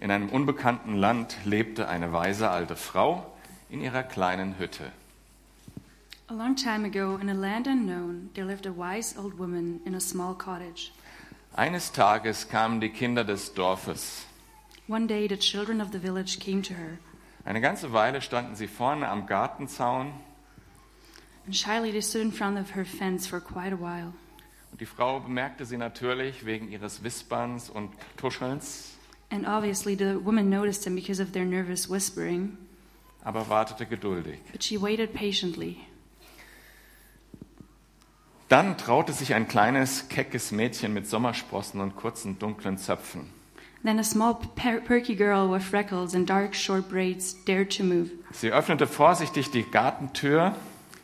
In einem unbekannten Land lebte eine weise alte Frau in ihrer kleinen Hütte. A long time ago, in a land unknown, there lived a wise old woman in a small cottage. Eines Tages kamen die Kinder des Dorfes. One day, the children of the village came to her, Eine ganze Weile standen sie vorne am Gartenzaun and shyly they stood in front of her fence for quite a while. und die Frau bemerkte sie natürlich wegen ihres Wisperns und Tuschelns, And obviously, the woman noticed them because of their nervous whispering, aber wartete geduldig. but she waited patiently. Dann traute sich ein kleines, keckes Mädchen mit Sommersprossen und kurzen, dunklen Zöpfen. Then a small, per- perky girl with freckles and dark, short braids dared to move. Sie öffnete vorsichtig die Gartentür,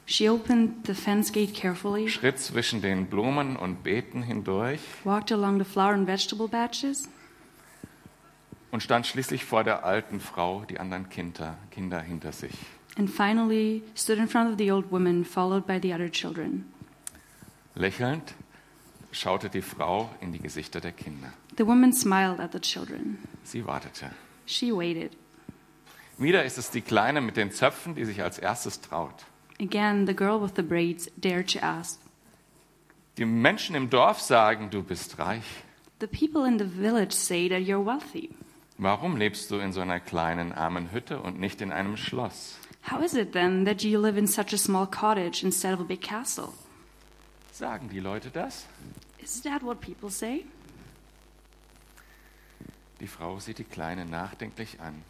She opened the fence gate carefully, schritt zwischen den Blumen und Beeten hindurch walked along the flower and vegetable patches, und stand schließlich vor der alten Frau, die anderen Kinder, Kinder hinter sich. and finally stood in front of the old woman, followed by the other children. Lächelnd schaute die Frau in die Gesichter der Kinder. The woman smiled at the children. Sie wartete. She waited. Wieder ist es die Kleine mit den Zöpfen, die sich als erstes traut. Again, the girl with the braids dared to ask. Die Menschen im Dorf sagen, du bist reich. The people in the village say that you're wealthy. Warum lebst du in so einer kleinen, armen Hütte und nicht in einem Schloss? How is it then that you live in such a small cottage instead of a big castle? Sagen die Leute das? Is that what people say? Die Frau sieht die Kleine nachdenklich an.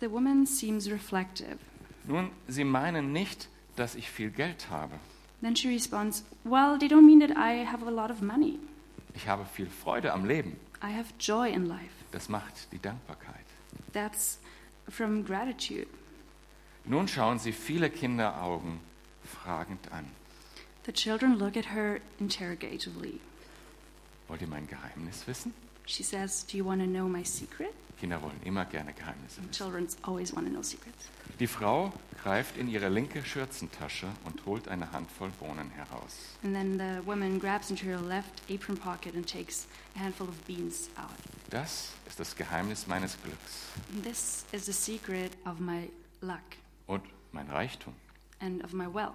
The woman seems reflective. Nun, sie meinen nicht, dass ich viel Geld habe. Then she responds, Well, they don't mean that I have a lot of money. Ich habe viel Freude am Leben. I have joy in life. Das macht die Dankbarkeit. That's from gratitude. Nun schauen sie viele Kinderaugen fragend an. The children look at her interrogatively. Wollt ihr mein Geheimnis wissen? She says, Do you want to know my secret? Kinder wollen immer gerne Geheimnisse And children always want to know secrets. Die Frau greift in ihre linke Schürzentasche und holt eine Handvoll Bohnen heraus. And then the woman grabs into her left apron pocket and takes a handful of beans out. Das ist das Geheimnis meines Glücks this is the secret of my luck und mein Reichtum. and of my wealth.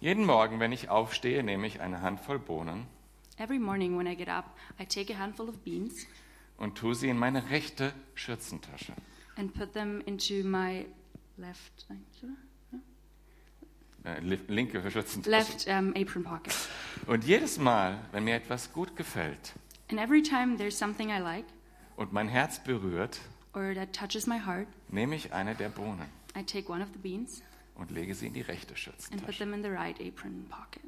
Jeden Morgen, wenn ich aufstehe, nehme ich eine Handvoll Bohnen Every morning when I get up, I take a handful of beans und tue sie in meine rechte Schürzentasche. and put them into my left Äh, li- linke Schürzentasche. left um, apron pocket. Und jedes Mal, wenn mir etwas gut gefällt And every time there's something I like und mein Herz berührt, or that touches my heart, nehme ich eine der Bohnen I take one of the beans und lege sie in die rechte and put Schürzentasche. them in the right apron pocket.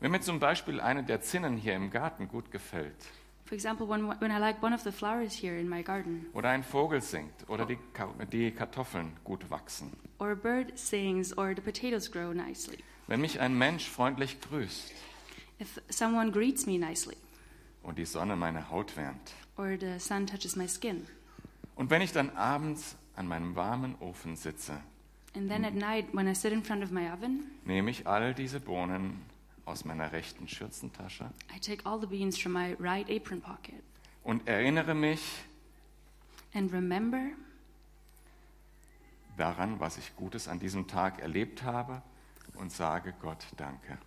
Wenn mir zum Beispiel eine der Zinnen hier im Garten gut gefällt For example, when, when I like one of the flowers here in my garden, oder ein Vogel singt oder die, die Kartoffeln gut wachsen, or a bird sings, or the potatoes grow nicely, wenn mich ein Mensch freundlich grüßt if someone greets me nicely, und die Sonne meine Haut wärmt. or the sun touches my skin, und wenn ich dann abends an meinem warmen Ofen sitze, and then at night when I sit in front of my oven, nehme ich all diese Bohnen aus meiner rechten Schürzentasche I take all the beans from my right apron pocket und erinnere mich and remember daran, was ich Gutes an diesem Tag erlebt habe und sage Gott Danke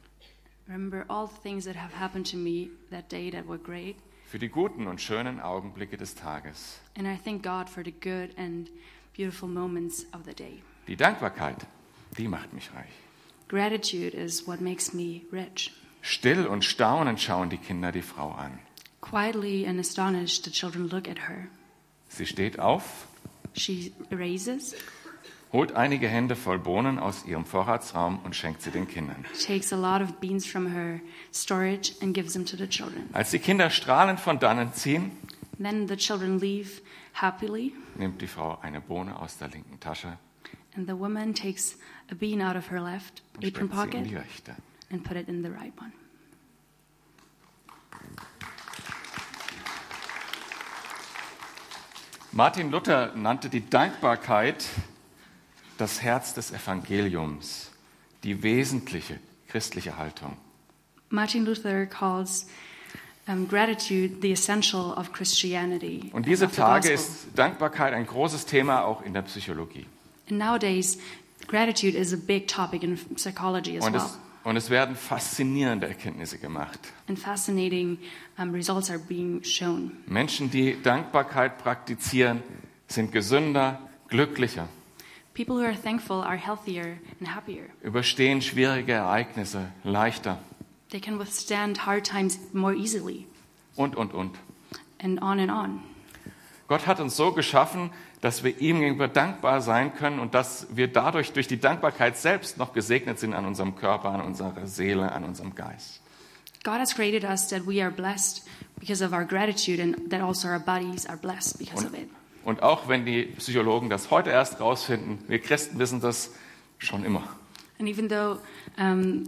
remember all the things that have happened to me that day that were great, für die guten und schönen Augenblicke des Tages. and I thank God for the good and beautiful moments of the day. Die Dankbarkeit, die macht mich reich. Gratitude is what makes me rich. Still und staunend schauen die Kinder die Frau an. Quietly and astonished, the children look at her. Sie steht auf, She raises, holt einige Hände voll Bohnen aus ihrem Vorratsraum und schenkt sie den Kindern. takes a lot of beans from her storage, and gives them to the children. Als die Kinder strahlend von dannen ziehen, Then the children leave happily, nimmt die Frau eine Bohne aus der linken Tasche and the woman takes a bean out of her left und apron pocket and put it in the right one. Martin Luther nannte die Dankbarkeit das Herz des Evangeliums, die wesentliche christliche Haltung. Martin Luther calls um, gratitude the essential of Christianity. Und diese Tage ist Dankbarkeit ein großes Thema auch in der Psychologie. And nowadays, gratitude is a big topic in psychology as Und well. es, und es werden faszinierende Erkenntnisse gemacht. And fascinating um, results are being shown. Menschen, die Dankbarkeit praktizieren, sind gesünder, glücklicher, People who are thankful are healthier and happier. überstehen schwierige Ereignisse leichter They can withstand hard times more easily, und, und, und. and on and on. Gott hat uns so geschaffen, dass wir ihm gegenüber dankbar sein können und dass wir dadurch durch die Dankbarkeit selbst noch gesegnet sind an unserem Körper, an unserer Seele, an unserem Geist. God has created us that we are blessed because of our gratitude, and that also our bodies are blessed because of it. Und auch wenn die Psychologen das heute erst rausfinden, wir Christen wissen das schon immer. And even though um,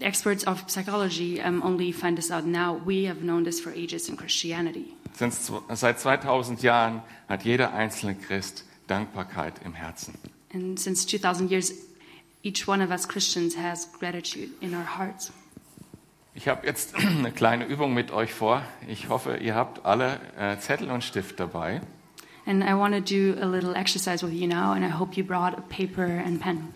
experts of psychology um, only find this out now, we have known this for ages in Christianity. Seit 2000 Jahren hat jeder einzelne Christ Dankbarkeit im Herzen. And since 2,000 years, each one of us Christians has gratitude in our hearts. Ich habe jetzt eine kleine Übung mit euch vor. Ich hoffe, ihr habt alle äh, Zettel und Stift dabei. And I want to do a little exercise with you now, and I hope you brought a paper and pen.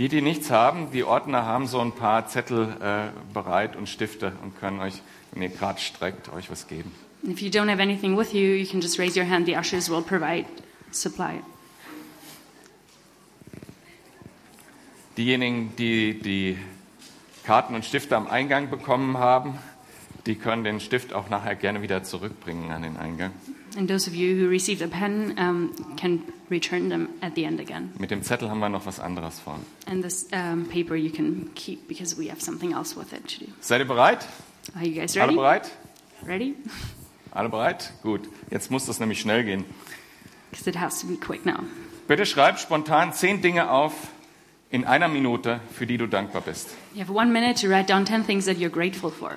Die, die nichts haben, die Ordner haben so ein paar Zettel äh, bereit und Stifte und können euch, wenn ihr gerade streckt, euch was geben. If you don't have anything with you, you can just raise your hand. The ushers will provide supply. Diejenigen, die die Karten und Stifte am Eingang bekommen haben, die können den Stift auch nachher gerne wieder zurückbringen an den Eingang. And those of you who received a pen um, can return them at the end again. Mit dem Zettel haben wir noch was anderes vor. And this um, paper you can keep because we have something else with it to do. Seid ihr bereit? Are you guys Alle ready? bereit? Ready? Alle bereit? Gut. Jetzt muss das nämlich schnell gehen. Because it has to be quick now. Bitte schreib spontan zehn Dinge auf in einer Minute, für die du dankbar bist. You have one minute to write down 10 things that you're grateful for.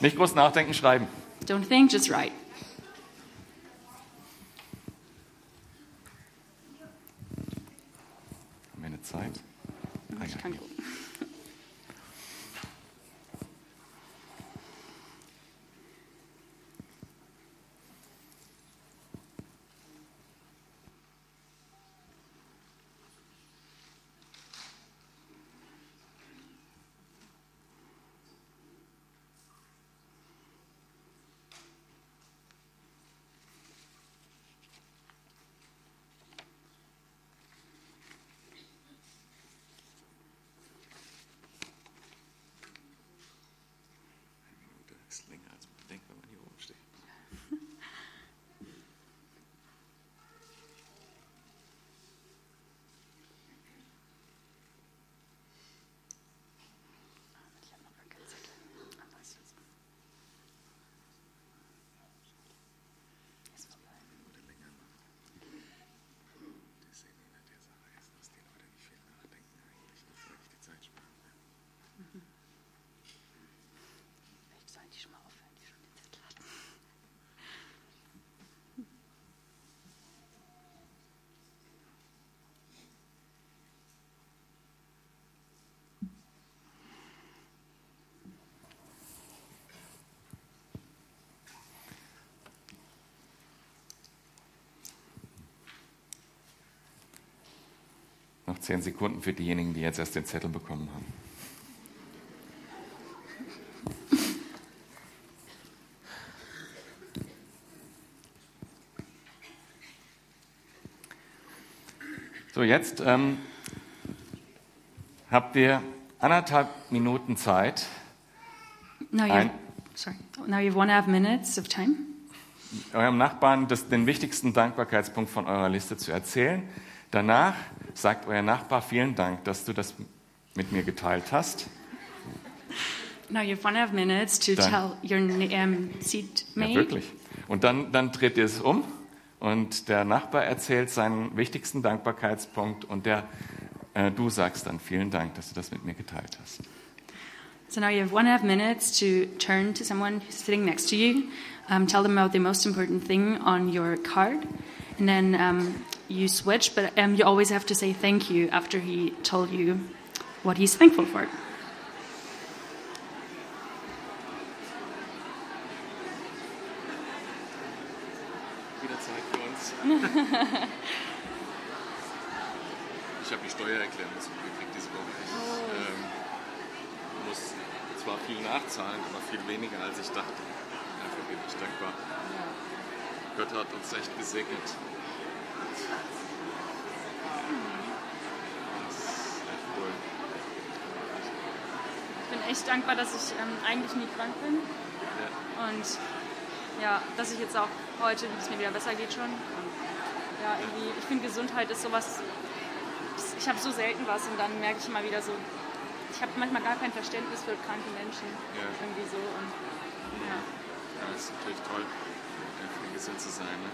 Nicht groß nachdenken, schreiben. Don't think, just write. Haben wir eine Zeit? Ah, ja. Länger, als man denkt, wenn man hier oben steht. Noch zehn Sekunden für diejenigen, die jetzt erst den Zettel bekommen haben. So, jetzt ähm, habt ihr anderthalb Minuten Zeit, Now you, sorry. Now you have one and a half minutes of time. eurem Nachbarn das, den wichtigsten Dankbarkeitspunkt von eurer Liste zu erzählen. Danach sagt euer Nachbar vielen Dank, dass du das mit mir geteilt hast. Now you have one half minutes to Dann- tell your um, Ja, seatmate. wirklich. Und dann, dann dreht ihr es um und der Nachbar erzählt seinen wichtigsten Dankbarkeitspunkt und der, äh, du sagst dann vielen Dank, dass du das mit mir geteilt hast. So now you have one and a half minutes to turn to someone who's sitting next to you, um, tell them about the most important thing on your card, and then um, you switch, but um, you always have to say thank you after he told you what he's thankful for. ich habe die Steuer erklären gekriegt diese Woche. Oh. Ähm, ich ähm, muss zwar viel nachzahlen, aber viel weniger als ich dachte. Dafür bin ich dankbar. Gott hat uns echt gesegnet. Ich bin echt dankbar, dass ich ähm, eigentlich nie krank bin. Und ja, dass ich jetzt auch heute, dass es mir wieder besser geht schon. Und ja, irgendwie, ich finde Gesundheit ist sowas, ich habe so selten was und dann merke ich immer wieder so, ich habe manchmal gar kein Verständnis für kranke Menschen. Ja. Irgendwie so. Und, ja. Ja, das ist natürlich toll, einfach gesund zu sein. Ne?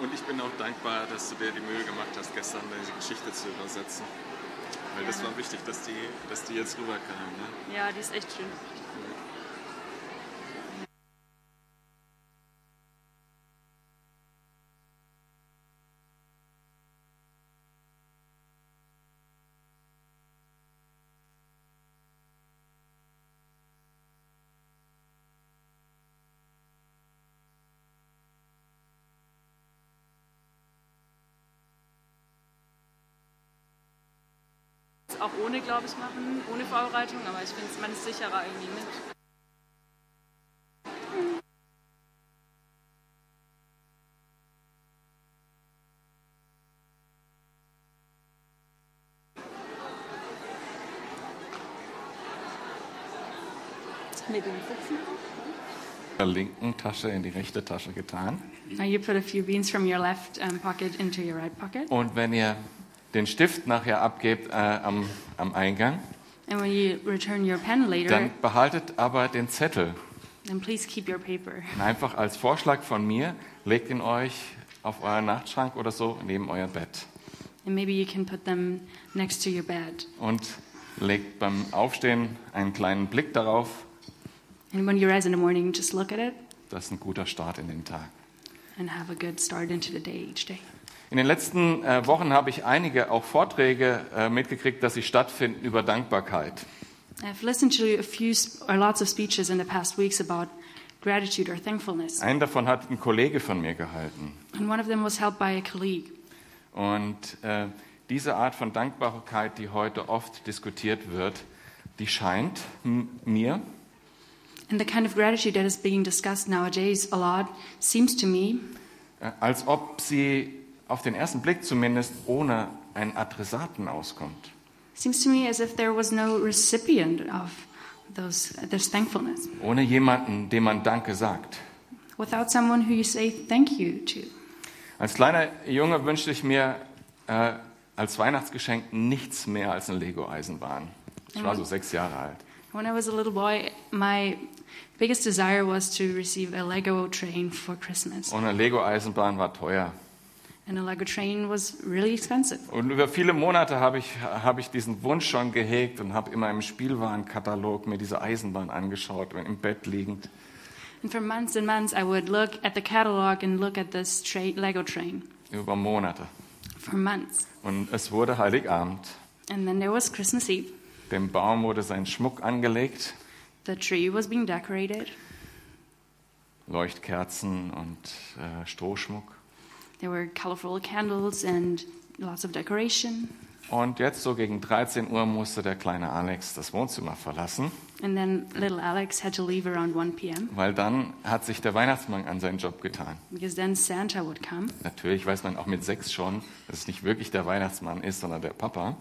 Und ich bin auch dankbar, dass du dir die Mühe gemacht hast, gestern diese Geschichte zu übersetzen. Weil das Gerne. war wichtig, dass die, dass die jetzt rüberkam. Ne? ja, die ist echt schön. Ohne, glaube ich, machen, ohne Vorbereitung, aber ich finde, man ist sicherer irgendwie mit. Mit dem Sitzen. Der linken Tasche in die rechte Tasche getan. Now you put a few beans from your left um, pocket into your right pocket. Und wenn ihr den Stift nachher abgebt äh, am, am Eingang, And when you return your pen later, dann behaltet aber den Zettel. then please keep your paper. Und einfach als Vorschlag von mir, legt ihn euch auf euren Nachtschrank oder so neben euer Bett. And maybe you can put them next to your bed. Und legt beim Aufstehen einen kleinen Blick darauf. And when you rise in the morning, just look at it Das ist ein guter Start in den Tag. and have a good start into the day each day. In den letzten äh, Wochen habe ich einige auch Vorträge äh, mitgekriegt, dass sie stattfinden über Dankbarkeit. I've listened to a few sp- or lots of speeches in the past weeks about gratitude or thankfulness. Einen davon hat ein Kollege von mir gehalten. And one of them was held by a colleague. Und äh, diese Art von Dankbarkeit, die heute oft diskutiert wird, die scheint mir And the kind of gratitude that is being discussed nowadays a lot seems to me äh, als ob sie auf den ersten Blick zumindest ohne einen Adressaten auskommt. seems to me as if there was no recipient of those this thankfulness, Ohne jemanden, dem man Danke sagt. without someone who you say thank you to. Als kleiner Junge wünschte ich mir äh, als Weihnachtsgeschenk nichts mehr als eine Lego-Eisenbahn. Ich war so sechs Jahre alt. When I was a little boy, my biggest desire was to receive a Lego train for Christmas. Und eine Lego-Eisenbahn war teuer. Really. Und über viele Monate habe ich, habe ich diesen Wunsch schon gehegt und habe immer im Spielwarenkatalog mir diese Eisenbahn angeschaut, im Bett liegend. And for months and months, I would look at the catalog and look at this tra- Lego train Über Monate. for months. Und es wurde Heiligabend. And then there was Christmas Eve. Dem Baum wurde sein Schmuck angelegt, The tree was being decorated. Leuchtkerzen und äh, Strohschmuck. There were colorful candles and lots of decoration. Und jetzt so gegen 13 Uhr musste der kleine Alex das Wohnzimmer verlassen, And then little Alex had to leave around 1 p.m. weil dann hat sich der Weihnachtsmann an seinen Job getan. because then Santa would come. Natürlich weiß man auch mit sechs schon, dass es nicht wirklich der Weihnachtsmann ist, sondern der Papa.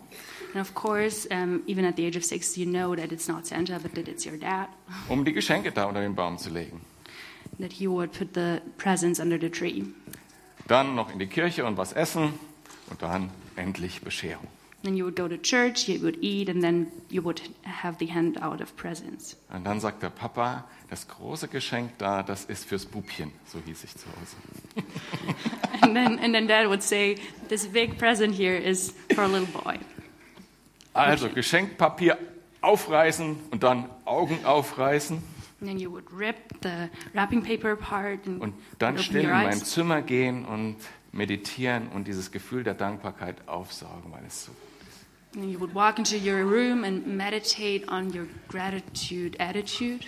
And of course, um, even at the age of six, you know that it's not Santa, but that it's your dad. um die Geschenke da unter den Baum zu legen. That he would put the presents under the tree. Dann noch in die Kirche und was essen und dann endlich Bescherung. Then you would go to church, you would eat, and then you would have the handout of presents. Und dann sagt der Papa, das große Geschenk da, das ist fürs Bubchen, so hieß ich zu Hause. And then, and then dad would say, This big present here is for a little boy. Also Geschenkpapier aufreißen und dann Augen aufreißen And then you would rip the wrapping paper apart and und dann still in mein. Zimmer gehen und meditieren und dieses Gefühl der Dankbarkeit aufsaugen, weil es so And then you would walk into your room and meditate on your gratitude attitude.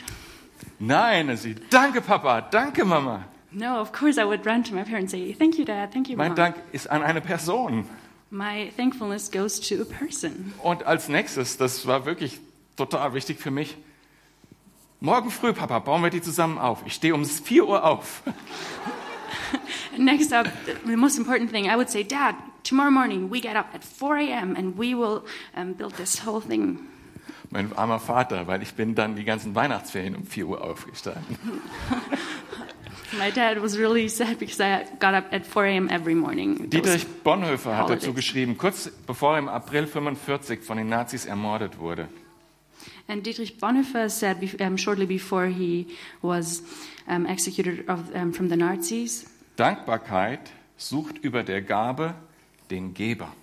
Nein, sie, danke Papa, danke Mama. No, of course I would run to my parents and say, Thank you, Dad. Thank you, Mein Mom. Dank ist an eine Person. My thankfulness goes to a person. Und als nächstes, das war wirklich total wichtig für mich, morgen früh, Papa, bauen wir die zusammen auf. Ich stehe um 4 Uhr auf. Next up, the most important thing, I would say, Dad, tomorrow morning we get up at 4 a.m. and we will um, build this whole thing. Mein armer Vater, weil ich bin dann die ganzen Weihnachtsferien um 4 Uhr aufgestanden. My dad was really sad because I got up at 4 a.m. every morning. Dietrich Bonhoeffer hat dazu geschrieben, kurz bevor er im April 45 von den Nazis ermordet wurde. And Dietrich Bonhoeffer said um, shortly before he was um, executed of, um, from the Nazis, Dankbarkeit sucht über der Gabe den Geber.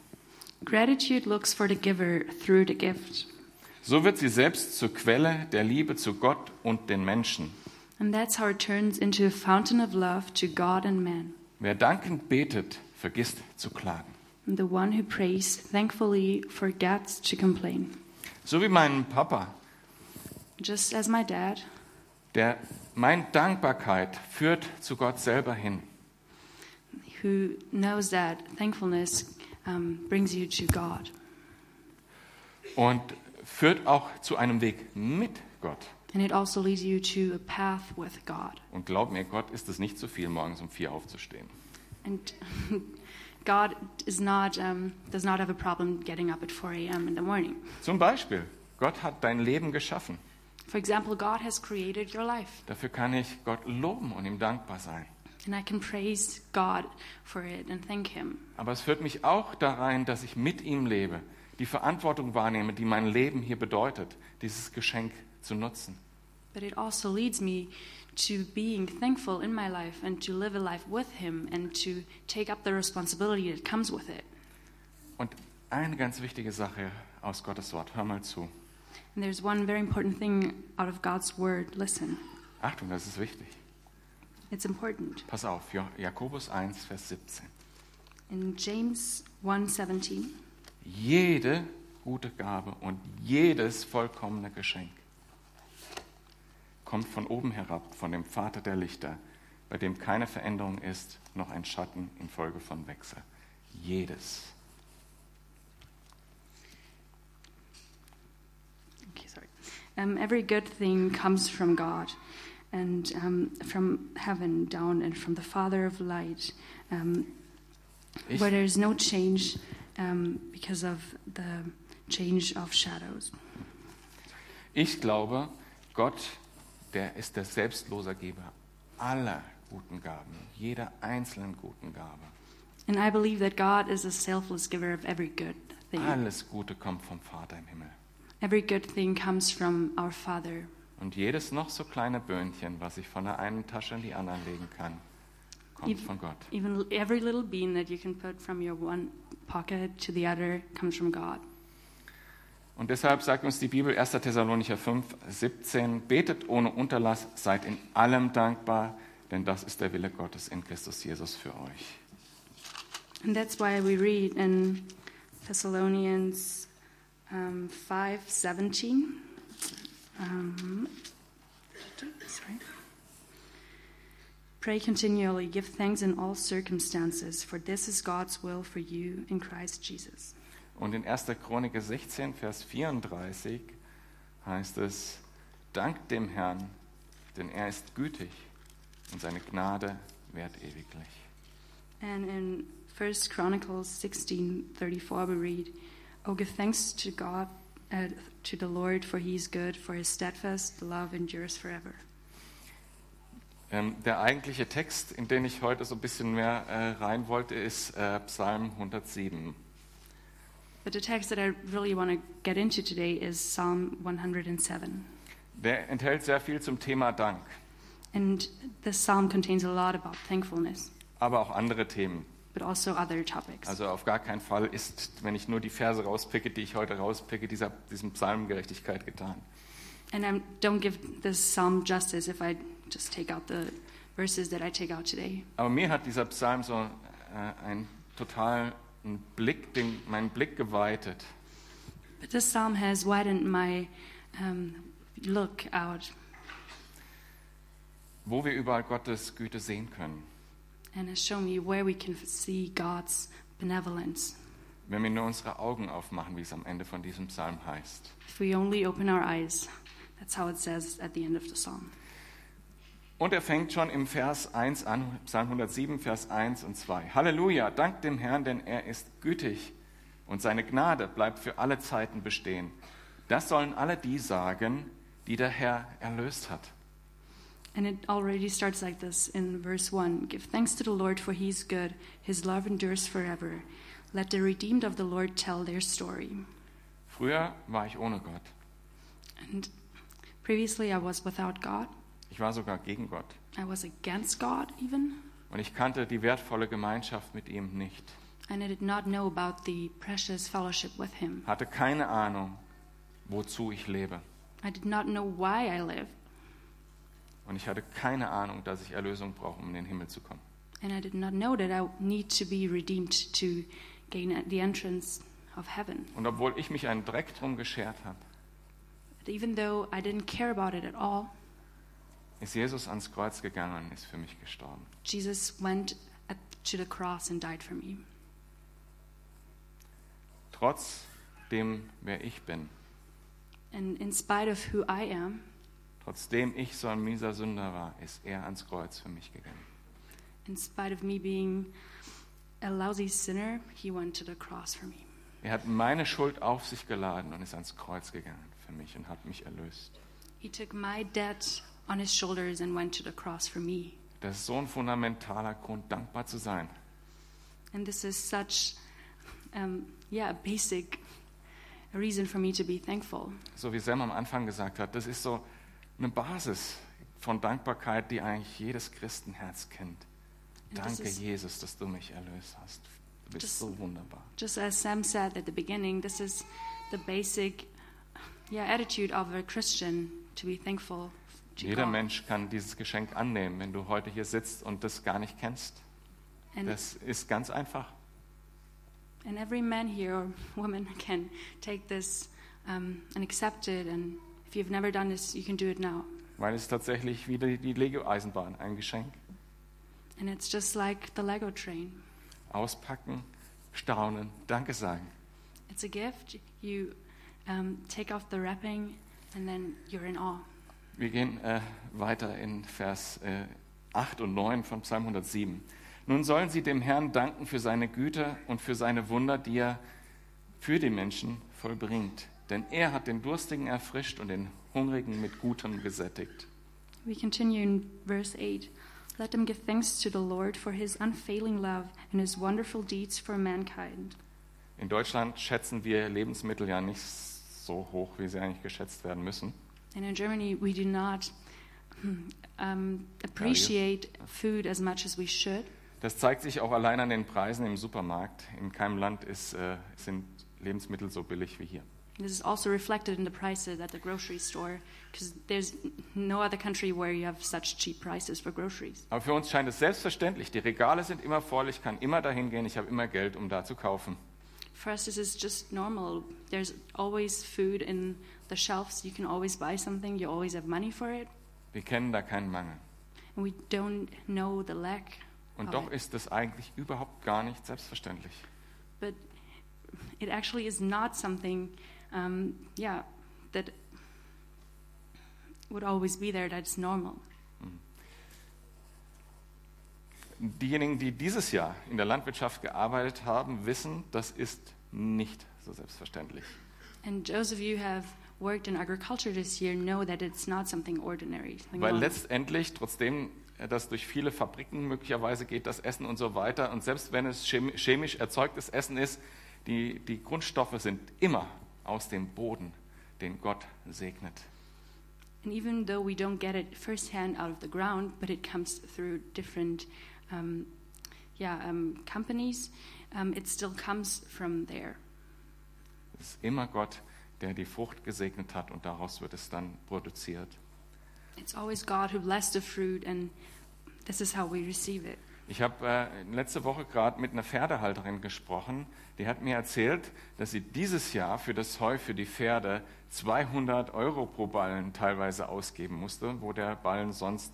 gratitude looks for the giver through the gift. So wird sie selbst zur Quelle der Liebe zu Gott und den Menschen. And that's how it turns into a fountain of love to God and man. Wer dankend betet, vergisst zu klagen. And the one who prays thankfully forgets to complain. So wie mein Papa, Just as my dad, der mein Dankbarkeit führt zu Gott selber hin. who knows that thankfulness um, brings you to God. Und führt auch zu einem Weg mit Gott. And it also leads you to a path with God. Und glaub mir, Gott ist es nicht zu viel, morgens um vier aufzustehen. And God is not, um, does not have a problem getting up at 4 a.m. in the morning. Zum Beispiel, Gott hat dein Leben geschaffen. For example, God has created your life, Dafür kann ich Gott loben und ihm dankbar sein. and I can praise God for it and thank Him. Aber es führt mich auch da rein, dass ich mit ihm lebe, die Verantwortung wahrnehme, die mein Leben hier bedeutet, dieses Geschenk zu nutzen. But it also leads me to being thankful in my life and to live a life with Him and to take up the responsibility that comes with it. Und eine ganz wichtige Sache aus Gottes Wort, hör mal zu. And there's one very important thing out of God's Word. Listen, Achtung, das ist wichtig. it's important. Pass auf, Jakobus 1, Vers 17. In James 1:17, Jede gute Gabe und jedes vollkommene Geschenk kommt von oben herab, von dem Vater der Lichter, bei dem keine Veränderung ist, noch ein Schatten infolge von Wechsel. Jedes. okay, sorry. Um, every good thing comes from God, and um, from heaven down, and from the Father of light, um, where there's no change because of the change of shadows. ich glaube, Gott, der ist der selbstlose Geber aller guten Gaben, jeder einzelnen guten Gabe. And I believe that God is a selfless giver of every good thing. Alles Gute kommt vom Vater im Himmel. Every good thing comes from our Father. Und jedes noch so kleine Böhnchen, was ich von der einen Tasche in die andere legen kann, kommt Even- von Gott. Even every little bean that you can put from your one pocket to the other comes from God. Und deshalb sagt uns die Bibel 1. Thessalonicher 5, 17, betet ohne Unterlass, seid in allem dankbar, denn das ist der Wille Gottes in Christus Jesus für euch. And that's why we read in Thessalonians um, 5:17. Um, sorry. Pray continually, give thanks in all circumstances, for this is God's will for you in Christ Jesus. Und in 1. Chronik 16, Vers 34 heißt es, dankt dem Herrn, denn er ist gütig und seine Gnade währt ewiglich. And in 1 Chronicles 16:34 we read, "Oh give thanks to God uh, to the Lord for he is good, for his steadfast love endures forever." Ähm, der eigentliche Text, in den ich heute so ein bisschen mehr äh, rein wollte, ist äh, Psalm 107. But the text that I really want to get into today is Psalm 107. Der enthält sehr viel zum Thema Dank, And this psalm contains a lot about thankfulness, aber auch andere Themen. but also other topics. Also auf gar keinen Fall ist, wenn ich nur die Verse rauspicke, die ich heute rauspicke, dieser, diesem Psalm Gerechtigkeit getan. And I don't give this psalm justice if I just take out the verses that I take out today. Aber mir hat dieser Psalm so äh, einen totalen Blick, den, meinen Blick geweitet. But this psalm has widened my um, look out. wo wir überall Gottes Güte sehen können. and has shown me where we can see God's benevolence. Wenn wir nur unsere Augen aufmachen, wie es am Ende von diesem Psalm heißt. If we only open our eyes, that's how it says at the end of the psalm. Und er fängt schon im Vers 1 an, Psalm 107, Vers 1 und 2. Halleluja, dank dem Herrn, denn er ist gütig und seine Gnade bleibt für alle Zeiten bestehen. Das sollen alle die sagen, die der Herr erlöst hat. And it already starts like this in verse 1 Give thanks to the Lord, for he is good, his love endures forever. Let the redeemed of the Lord tell their story. Früher war ich ohne Gott. And previously I was without God, Ich war sogar gegen Gott. I was against God even, Und ich kannte die wertvolle Gemeinschaft mit ihm nicht. and I did not know about the precious fellowship with him. Hatte keine Ahnung, wozu ich lebe. I did not know why I live, Und ich hatte keine Ahnung, dass ich Erlösung brauche, um in den Himmel zu kommen. and I did not know that I need to be redeemed to gain the entrance of heaven. Und obwohl ich mich einen Dreck drum geschert habe, But even though I didn't care about it at all, ist Jesus ans Kreuz gegangen und ist für mich gestorben. Jesus went to the cross and died for me. Trotz dem, wer ich bin, And in spite of who I am, trotzdem ich so ein mieser Sünder war, ist er ans Kreuz für mich gegangen. in spite of me being a lousy sinner, he went to the cross for me. Er hat meine Schuld auf sich geladen und ist ans Kreuz gegangen für mich und hat mich erlöst. He took my debt on his shoulders and went to the cross for me. Das ist so ein fundamentaler Grund, dankbar zu sein. And this is such, um, yeah, a basic reason for me to be thankful. So wie Sam am Anfang gesagt hat, das ist so eine Basis von Dankbarkeit, die eigentlich jedes Christenherz kennt. And Danke, is- Jesus, dass du mich erlöst hast. Du bist Just- so wunderbar. Just as Sam said at the beginning, this is the basic, yeah, attitude of a Christian to be thankful Jeder. Mensch kann dieses Geschenk annehmen, wenn du heute hier sitzt und das gar nicht kennst. And, Das ist ganz einfach. and every man here or woman can take this um, and accept it. And if you've never done this, you can do it now. Weil es tatsächlich wie die, die Lego-Eisenbahn, ein Geschenk. And it's just like the Lego train. Auspacken, staunen, Danke sagen. It's a gift. You um, take off the wrapping, and then you're in awe. Wir gehen äh, weiter in Vers äh, 8 und 9 von Psalm 107. Nun sollen sie dem Herrn danken für seine Güte und für seine Wunder, die er für die Menschen vollbringt. Denn er hat den Durstigen erfrischt und den Hungrigen mit Gutem gesättigt. We continue in verse 8. Let them give thanks to the Lord for his unfailing love and his wonderful deeds for mankind. In Deutschland schätzen wir Lebensmittel ja nicht so hoch, wie sie eigentlich geschätzt werden müssen. And in Germany, we do not hmm, um, appreciate food as much as we should. Das zeigt sich auch allein an den Preisen im Supermarkt. In keinem Land ist, äh, sind Lebensmittel so billig wie hier. This is also reflected in the prices at the grocery store because there's no other country where you have such cheap prices for groceries. Aber für uns scheint es selbstverständlich. Die Regale sind immer voll, ich kann immer dahin gehen, ich habe immer Geld, um da zu kaufen. For us, this is just normal. There's always food in the shelves. You can always buy something. You always have money for it. Wir kennen da keinen Mangel. And we don't know the lack Und doch it. ist es eigentlich überhaupt gar nicht selbstverständlich. But it actually is not something, um, yeah, that would always be there, that's normal. Diejenigen, die dieses Jahr in der Landwirtschaft gearbeitet haben, wissen, das ist nicht so selbstverständlich. And those of you who have worked in agriculture this year know that it's not something ordinary. something Weil letztendlich, trotzdem äh, das durch viele Fabriken möglicherweise geht, das Essen und so weiter, und selbst wenn es chemi- chemisch erzeugtes Essen ist, die, die Grundstoffe sind immer aus dem Boden, den Gott segnet. And even though we don't get it firsthand out of the ground, but it comes through different, um, yeah, um, companies, um, it still comes from there. Es ist immer Gott, der die Frucht gesegnet hat und daraus wird es dann produziert. It's always God who blessed the fruit, and this is how we receive it. Ich habe äh, letzte Woche gerade mit einer Pferdehalterin gesprochen, die hat mir erzählt, dass sie dieses Jahr für das Heu für die Pferde 200 Euro pro Ballen teilweise ausgeben musste, wo der Ballen sonst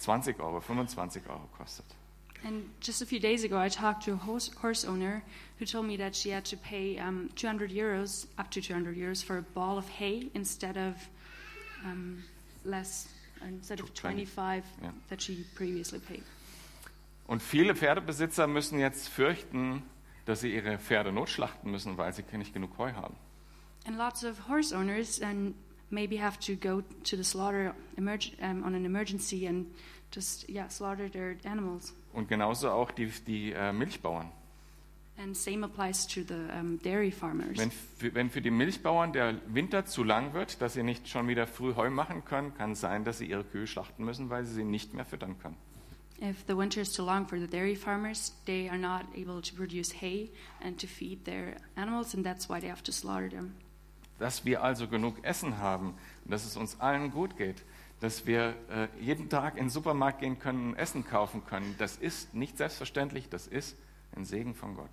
20 Euro, 25 Euro kostet. And just a few days ago, I talked to a horse, horse owner who told me that she had to pay um, 200 euros, up to 200 euros, for a ball of hay instead of um, less, instead of 25 Yeah. that she previously paid. Und viele Pferdebesitzer müssen jetzt fürchten, dass sie ihre Pferde notschlachten müssen, weil sie nicht genug Heu haben. And lots of horse owners and maybe have to go to the slaughter um, on an emergency and just yeah slaughter their animals. Und genauso auch die, die äh, Milchbauern. And same applies to the um, dairy farmers. Wenn für, wenn für die Milchbauern der Winter zu lang wird, dass sie nicht schon wieder früh Heu machen können, kann sein, dass sie ihre Kühe schlachten müssen, weil sie sie nicht mehr füttern können. If the winter is too long for the dairy farmers, they are not able to produce hay and to feed their animals, and that's why they have to slaughter them. Dass wir also genug Essen haben und dass es uns allen gut geht, dass wir äh, jeden Tag in den Supermarkt gehen können und Essen kaufen können, das ist nicht selbstverständlich, das ist ein Segen von Gott.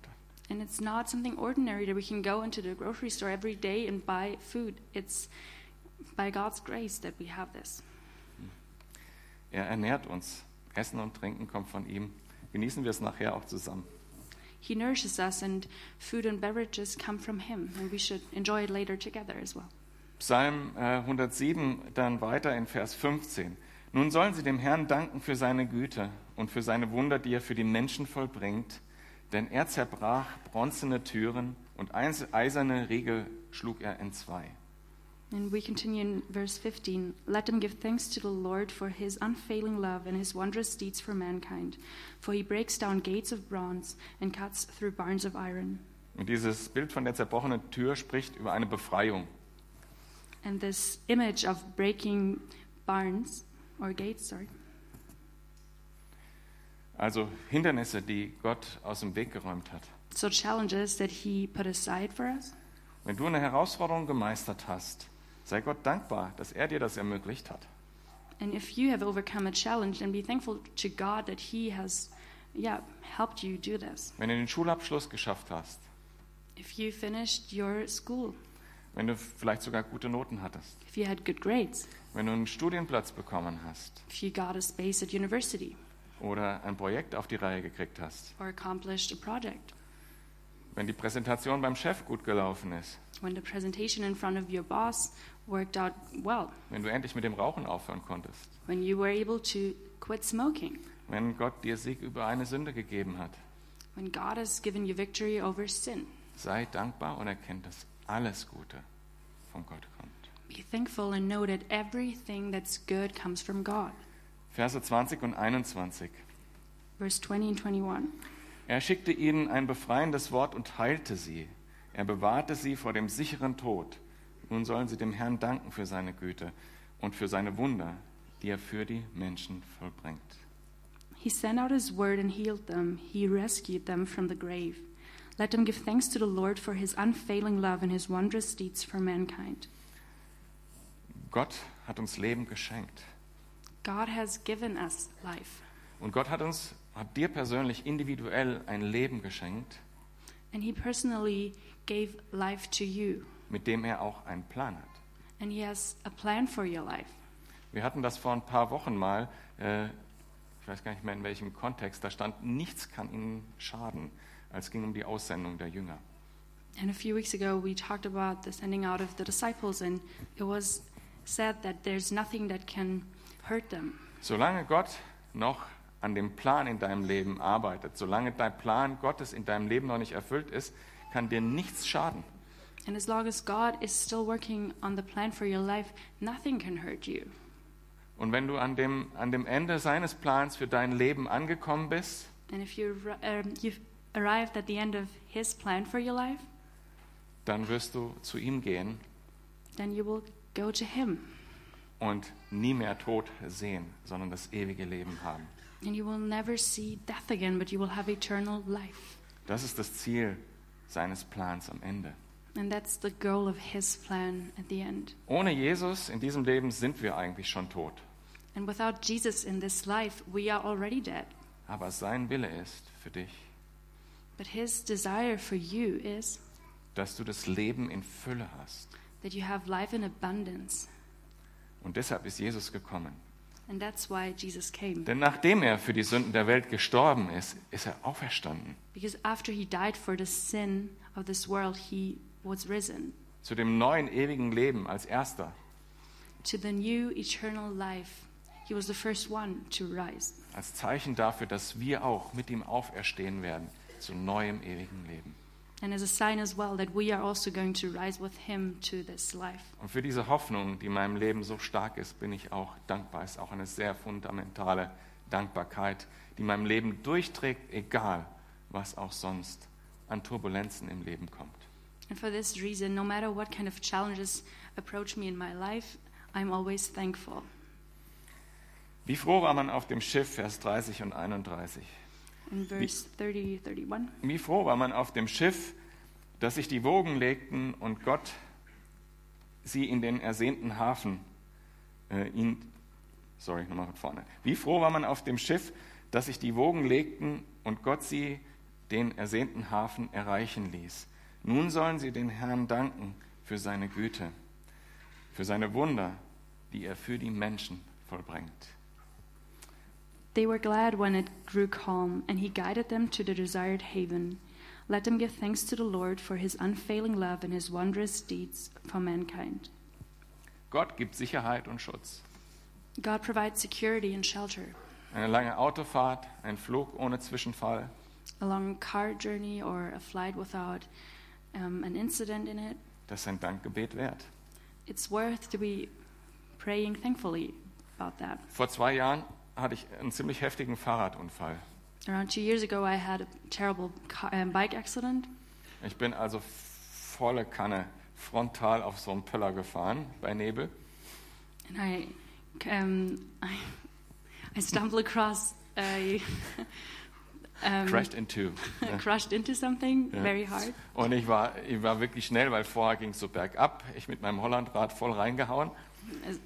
And it's not something ordinary that we can go into the grocery store every day and buy food. It's by God's grace that we have this. Er ernährt uns. Essen und Trinken kommt von ihm. Genießen wir es nachher auch zusammen. He nourishes us, and food and beverages come from Him, and we should enjoy it later together as well. Psalm äh, 107 dann weiter in Vers 15. Nun sollen sie dem Herrn danken für seine Güte und für seine Wunder, die er für die Menschen vollbringt, denn er zerbrach bronzene Türen und eis- eiserne Riegel schlug er entzwei. And we continue in verse 15. Let them give thanks to the Lord for his unfailing love and his wondrous deeds for mankind. For he breaks down gates of bronze and cuts through barns of iron. Und dieses Bild von der zerbrochenen Tür spricht über eine Befreiung. And this image of breaking barns, or gates, sorry, Also Hindernisse, die Gott aus dem Weg geräumt hat. so challenges that he put aside for us. Wenn du eine Herausforderung gemeistert hast, sei Gott dankbar, dass er dir das ermöglicht hat. And if you have overcome a challenge, then be thankful to God that he has, yeah, helped you do this. Wenn du den Schulabschluss geschafft hast, If you finished your school, wenn du vielleicht sogar gute Noten hattest, if you had good grades, wenn du einen Studienplatz bekommen hast. If you got a space at university, oder ein Projekt auf die Reihe gekriegt hast, or accomplished a project, wenn die Präsentation beim Chef gut gelaufen ist, when the presentation in front of your boss worked out well, wenn du endlich mit dem Rauchen aufhören konntest, when you were able to quit smoking, wenn Gott dir Sieg über eine Sünde gegeben hat, when God has given you victory over sin. sei dankbar und erkennt, dass alles Gute von Gott kommt. Be thankful and know that everything that's good comes from God. Verse 20 und 21. Verse 20 and 21. Er schickte ihnen ein befreiendes Wort und heilte sie. Er bewahrte sie vor dem sicheren Tod. Nun sollen sie dem Herrn danken für seine Güte und für seine Wunder, die er für die Menschen vollbringt. He sent out his word and healed them. He rescued them from the grave. Let them give thanks to the Lord for his unfailing love and his wondrous deeds for mankind. Gott hat uns Leben geschenkt. God has given us life, Und Gott hat uns, hat dir persönlich individuell ein Leben geschenkt, and he personally gave life to you, mit dem er auch einen Plan hat. and he has a plan for your life. Wir hatten das vor ein paar Wochen mal, äh, ich weiß gar nicht mehr in welchem Kontext, da stand, nichts kann ihnen schaden, als es ging um die Aussendung der Jünger. And a few weeks ago, we talked about the sending out of the disciples, and it was said that there's nothing that can hurt them. Solange Gott noch an dem Plan in deinem Leben arbeitet, solange dein Plan Gottes in deinem Leben noch nicht erfüllt ist, kann dir nichts schaden. And as long as God is still working on the plan for your life, nothing can hurt you. Und wenn du an dem, an dem Ende seines Plans für dein Leben angekommen bist, And if you um, you've arrived at the end of His plan for your life, dann wirst du zu ihm gehen then you will go to Him, und nie mehr Tod sehen, sondern das ewige Leben haben. and you will never see death again, but you will have eternal life. Das ist das Ziel seines Plans am Ende. And that's the goal of His plan at the end. Ohne Jesus in diesem Leben sind wir eigentlich schon tot. And without Jesus in this life, we are already dead. Aber sein Wille ist für dich, But His desire for you is dass du das Leben in Fülle hast. that you have life in abundance. Und deshalb ist Jesus gekommen. And that's why Jesus came. Denn nachdem er für die Sünden der Welt gestorben ist, ist er auferstanden. Because after he died for the sin of this world, he was risen Zu dem neuen ewigen Leben als erster. to the new eternal life. He was the first one to rise. Als Zeichen dafür, dass wir auch mit ihm auferstehen werden zu neuem ewigen Leben. And as a sign as well that we are also going to rise with him to this life. Und für diese Hoffnung, die in meinem Leben so stark ist, bin ich auch dankbar. Es ist auch eine sehr fundamentale Dankbarkeit, die meinem Leben durchträgt, egal was auch sonst an Turbulenzen im Leben kommt. And for this reason, no matter what kind of challenges approach me in my life, I'm always thankful. Wie froh war man auf dem Schiff, Vers 30 und 31. In verse 30, 31. Wie froh war man auf dem Schiff, dass sich die Wogen legten und Gott sie in den ersehnten Hafen, äh, ihn, sorry, nochmal von vorne. Wie froh war man auf dem Schiff, dass sich die Wogen legten und Gott sie den ersehnten Hafen erreichen ließ. Nun sollen sie den Herrn danken für seine Güte, für seine Wunder, die er für die Menschen vollbringt. They were glad when it grew calm, and he guided them to the desired haven. Let them give thanks to the Lord for his unfailing love and his wondrous deeds for mankind. Gott gibt Sicherheit und Schutz. God provides security and shelter. Eine lange Autofahrt, ein Flug ohne Zwischenfall, A long car journey or a flight without um, an incident in it, das ist ein Dankgebet wert. it's worth to be praying thankfully about that. Vor zwei Jahren hatte ich einen ziemlich heftigen Fahrradunfall. Around two years ago, I had a terrible car, um, bike accident. Ich bin also volle Kanne frontal auf so einen Pöller gefahren bei Nebel. and I, um, I, I stumbled across a, um, Crashed into. crashed into something Ja. very hard, Und ich war, ich war wirklich schnell, weil vorher ging es so bergab. Ich mit meinem Hollandrad voll reingehauen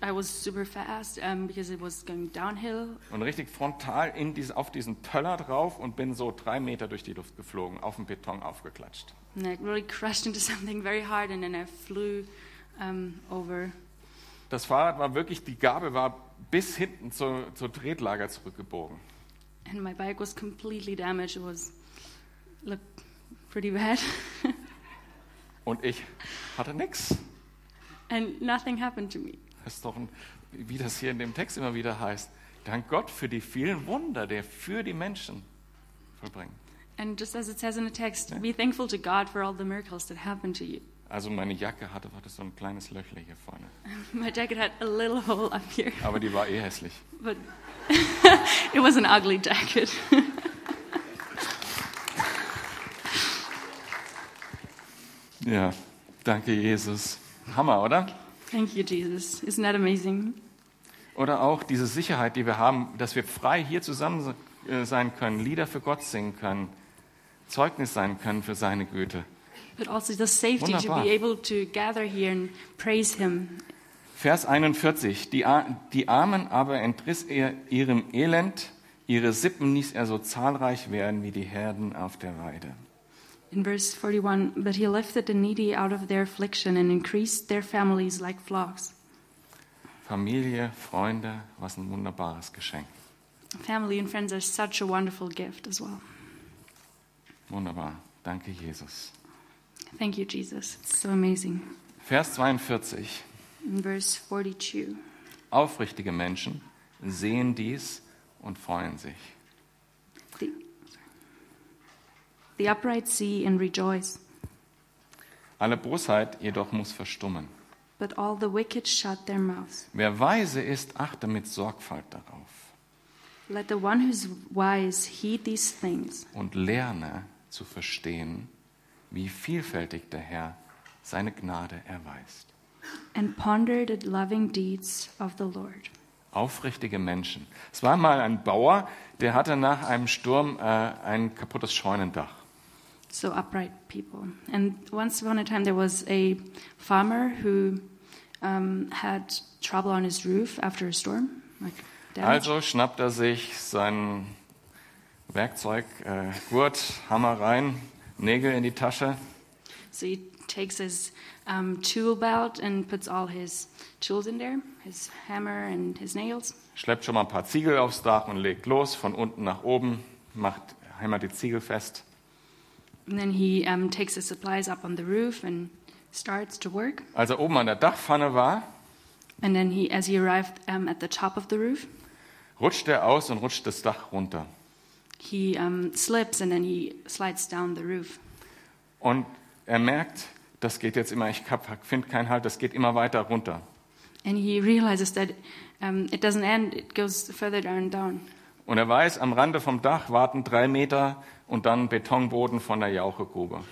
I was super fast um, because it was going downhill, und richtig frontal in diese, auf diesen Pöller drauf und bin so drei Meter durch die Luft geflogen, auf den Beton aufgeklatscht. and I really crashed into something very hard, and then I flew um, over. Das Fahrrad war wirklich, die Gabel war bis hinten zur, zur Tretlager zurückgebogen. And my bike was completely damaged. It was looked pretty bad, Und ich hatte nichts. and nothing happened to me. Das ist doch, ein, wie das hier in dem Text immer wieder heißt, dank Gott für die vielen Wunder, der für die Menschen vollbringt. And just as it says in the text, be thankful to God for all the miracles that happened to you. Also meine Jacke hatte, hatte so ein kleines Löchle hier vorne. My jacket had a little hole up here, Aber die war eh hässlich. but it was an ugly jacket. Ja, danke Jesus. Hammer, oder? Thank you, Jesus. Isn't that amazing? Oder auch diese Sicherheit, die wir haben, dass wir frei hier zusammen äh, sein können, Lieder für Gott singen können, Zeugnis sein können für seine Güte. But also the safety to Wunderbar. be able to gather here and praise Him. Vers 41. Die, die Armen aber entriss er ihrem Elend, ihre Sippen ließ er so zahlreich werden wie die Herden auf der Weide. In verse 41, but He lifted the needy out of their affliction and increased their families like flocks. Familie, Freunde, was ein wunderbares Geschenk. Family and friends are such a wonderful gift as well. Wunderbar. Danke, Jesus. Thank you, Jesus. It's so amazing. Vers 42. In verse 42, Aufrichtige Menschen sehen dies und freuen sich. the, the upright see and rejoice, Alle Bosheit jedoch muss verstummen. but all the wicked shut their mouths. Wer weise ist, achte mit Sorgfalt darauf Let the one who's wise heed these things, und lerne zu verstehen, wie vielfältig der Herr seine Gnade erweist. and ponder the loving deeds of the Lord. Aufrichtige Menschen. Es war mal ein Bauer, der hatte nach einem Sturm äh, ein kaputtes Scheunendach. So upright people. And once upon a time, there was a farmer who um, had trouble on his roof after a storm, like. Also schnappt er sich sein Werkzeug, äh, Gurt, Hammer rein, Nägel in die Tasche So he takes his um, tool belt and puts all his tools in there, his hammer and his nails. Schleppt schon mal ein paar Ziegel aufs Dach und legt los, von unten nach oben, macht, hämmert die Ziegel fest. And then he um, takes the supplies up on the roof and starts to work. Als er oben an der Dachpfanne war, And then he, as he arrived um, at the top of the roof, rutscht er aus und rutscht das Dach runter. He um, slips and then he slides down the roof. Und er merkt, das geht jetzt immer, ich finde keinen Halt, das geht immer weiter runter. And he realizes that um, it doesn't end, it goes further down and down. Und er weiß, am Rande vom Dach warten drei Meter und dann Betonboden von der Jauchegrube.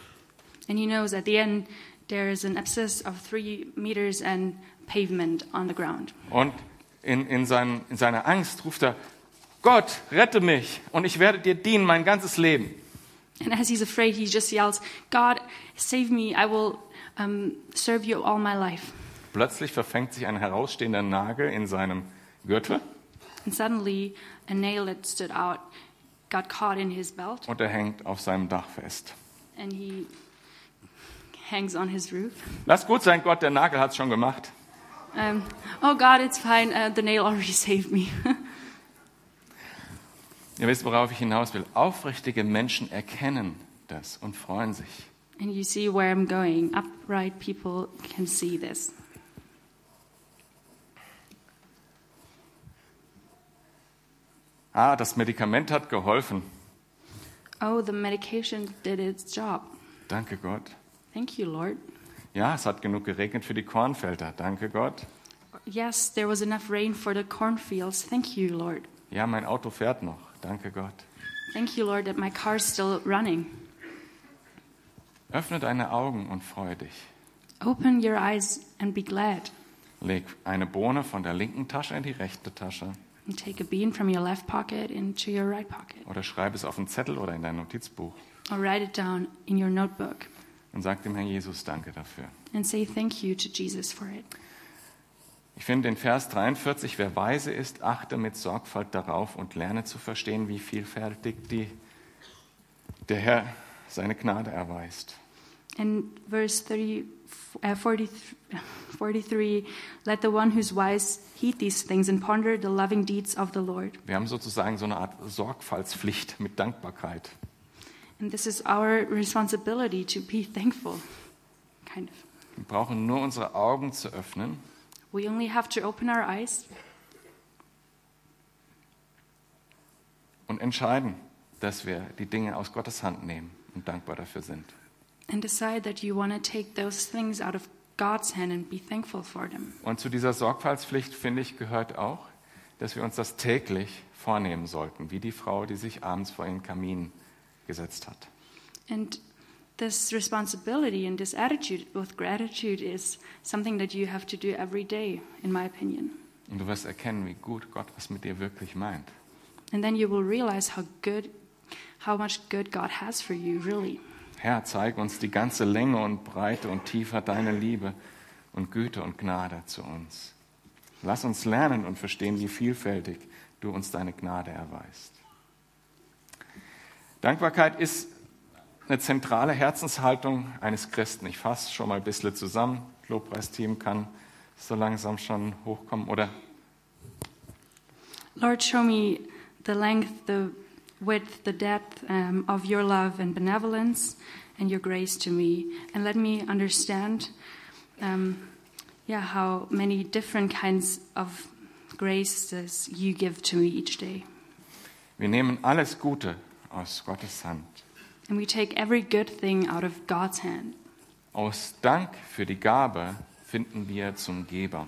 And he knows at the end there is an abscess of three meters and pavement on the ground. Und in, in, seinem, in seiner Angst ruft er, Gott, rette mich und ich werde dir dienen mein ganzes Leben. And as he's afraid, he just yells, God, save me, I will um, serve you all my life. Plötzlich verfängt sich ein herausstehender Nagel in seinem Gürtel And suddenly, a nail that stood out got caught in his belt, und er hängt auf seinem Dach fest. and he hangs on his roof. Lass gut sein, Gott, der Nagel hat's schon gemacht. Um, oh, God, it's fine. Uh, the nail already saved me. Ihr wisst, worauf ich hinaus will. Aufrichtige Menschen erkennen das und freuen sich. and you see where I'm going. Upright people can see this. Ah, das Medikament hat geholfen. Oh, the medication did its job. Danke Gott. Thank you, Lord. Ja, es hat genug geregnet für die Kornfelder. Danke Gott. Yes, there was enough rain for the cornfields. Thank you, Lord. Ja, mein Auto fährt noch. Danke Gott. Thank you, Lord, that my car's still running. Öffne deine Augen und freue dich. Open your eyes and be glad. Leg eine Bohne von der linken Tasche in die rechte Tasche And take a bean from your left pocket into your right pocket. oder schreib es auf einen Zettel oder in dein Notizbuch Or write it down in your notebook und sag dem Herrn Jesus Danke dafür. and say thank you to Jesus for it. Ich finde den Vers 43, wer weise ist, achte mit Sorgfalt darauf und lerne zu verstehen, wie vielfältig die, der Herr seine Gnade erweist. And verse 30, uh, 43, 43 let the one who's wise heed these things and ponder the loving deeds of the Lord. Wir haben sozusagen so eine Art Sorgfaltspflicht mit Dankbarkeit. And this is our responsibility to be thankful, kind of. Wir brauchen nur unsere Augen zu öffnen We only have to open our eyes und entscheiden, dass wir die Dinge aus Gottes Hand nehmen und dankbar dafür sind. and decide that you want to take those things out of God's hand and be thankful for them. Und zu dieser Sorgfaltspflicht, finde ich, gehört auch, dass wir uns das täglich vornehmen sollten, wie die Frau, die sich abends vor ihren Kamin gesetzt hat. And this responsibility and this attitude with gratitude is something that you have to do every day, in my opinion. Und du wirst erkennen, wie gut Gott es mit dir wirklich meint. And then you will realize how good, how much good God has for you, really. Herr, zeig uns die ganze Länge und Breite und Tiefe deiner Liebe und Güte und Gnade zu uns. Lass uns lernen und verstehen, wie vielfältig du uns deine Gnade erweist. Dankbarkeit ist eine zentrale Herzenshaltung eines Christen. Ich fasse schon mal ein bisschen zusammen. Lobpreisteam kann so langsam schon hochkommen. Oder Lord, show me the length, the width, the depth um, of your love and benevolence and your grace to me. And let me understand, um, yeah, how many different kinds of graces you give to me each day. wir nehmen alles Gute aus Gottes Hand. And we take every good thing out of God's hand. Aus Dank für die Gabe finden wir zum Geber.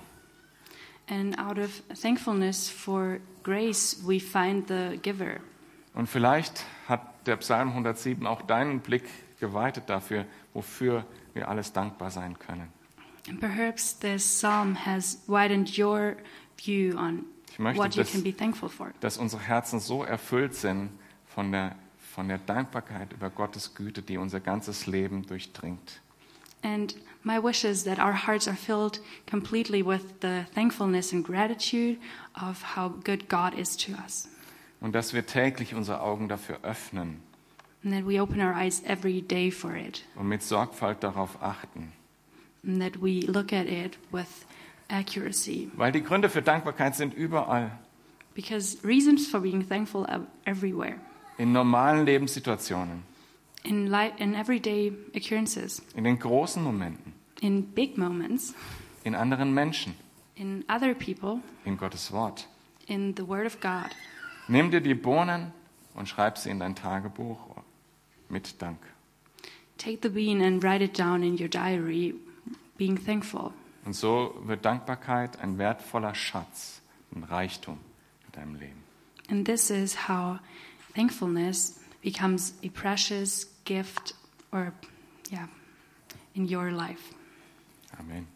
And out of thankfulness for grace, we find the giver. Und vielleicht hat der Psalm 107 auch deinen Blick geweitet dafür, wofür wir alles dankbar sein können. And perhaps this psalm has widened your view on Ich möchte, what you dass, can be thankful for. dass unsere Herzen so erfüllt sind von der, von der Dankbarkeit über Gottes Güte, die unser ganzes Leben durchdringt. And my wish is that our hearts are filled completely with the thankfulness and gratitude of how good God is to us. Und dass wir täglich unsere Augen dafür öffnen And that we open our eyes every day for it und mit Sorgfalt darauf achten, and that we look at it with accuracy. Weil die Gründe für Dankbarkeit sind überall. Because reasons for being thankful are everywhere. In normalen Lebenssituationen, In, in everyday occurrences, in den großen Momenten, in big moments, in anderen Menschen, in other people, in Gottes Wort. in the Word of God. Nimm dir die Bohnen und schreib sie in dein Tagebuch mit Dank. Take the bean and write it down in your diary, being thankful. Und so wird Dankbarkeit ein wertvoller Schatz, ein Reichtum in deinem Leben. And this is how thankfulness becomes a precious gift or, yeah, in your life. Amen.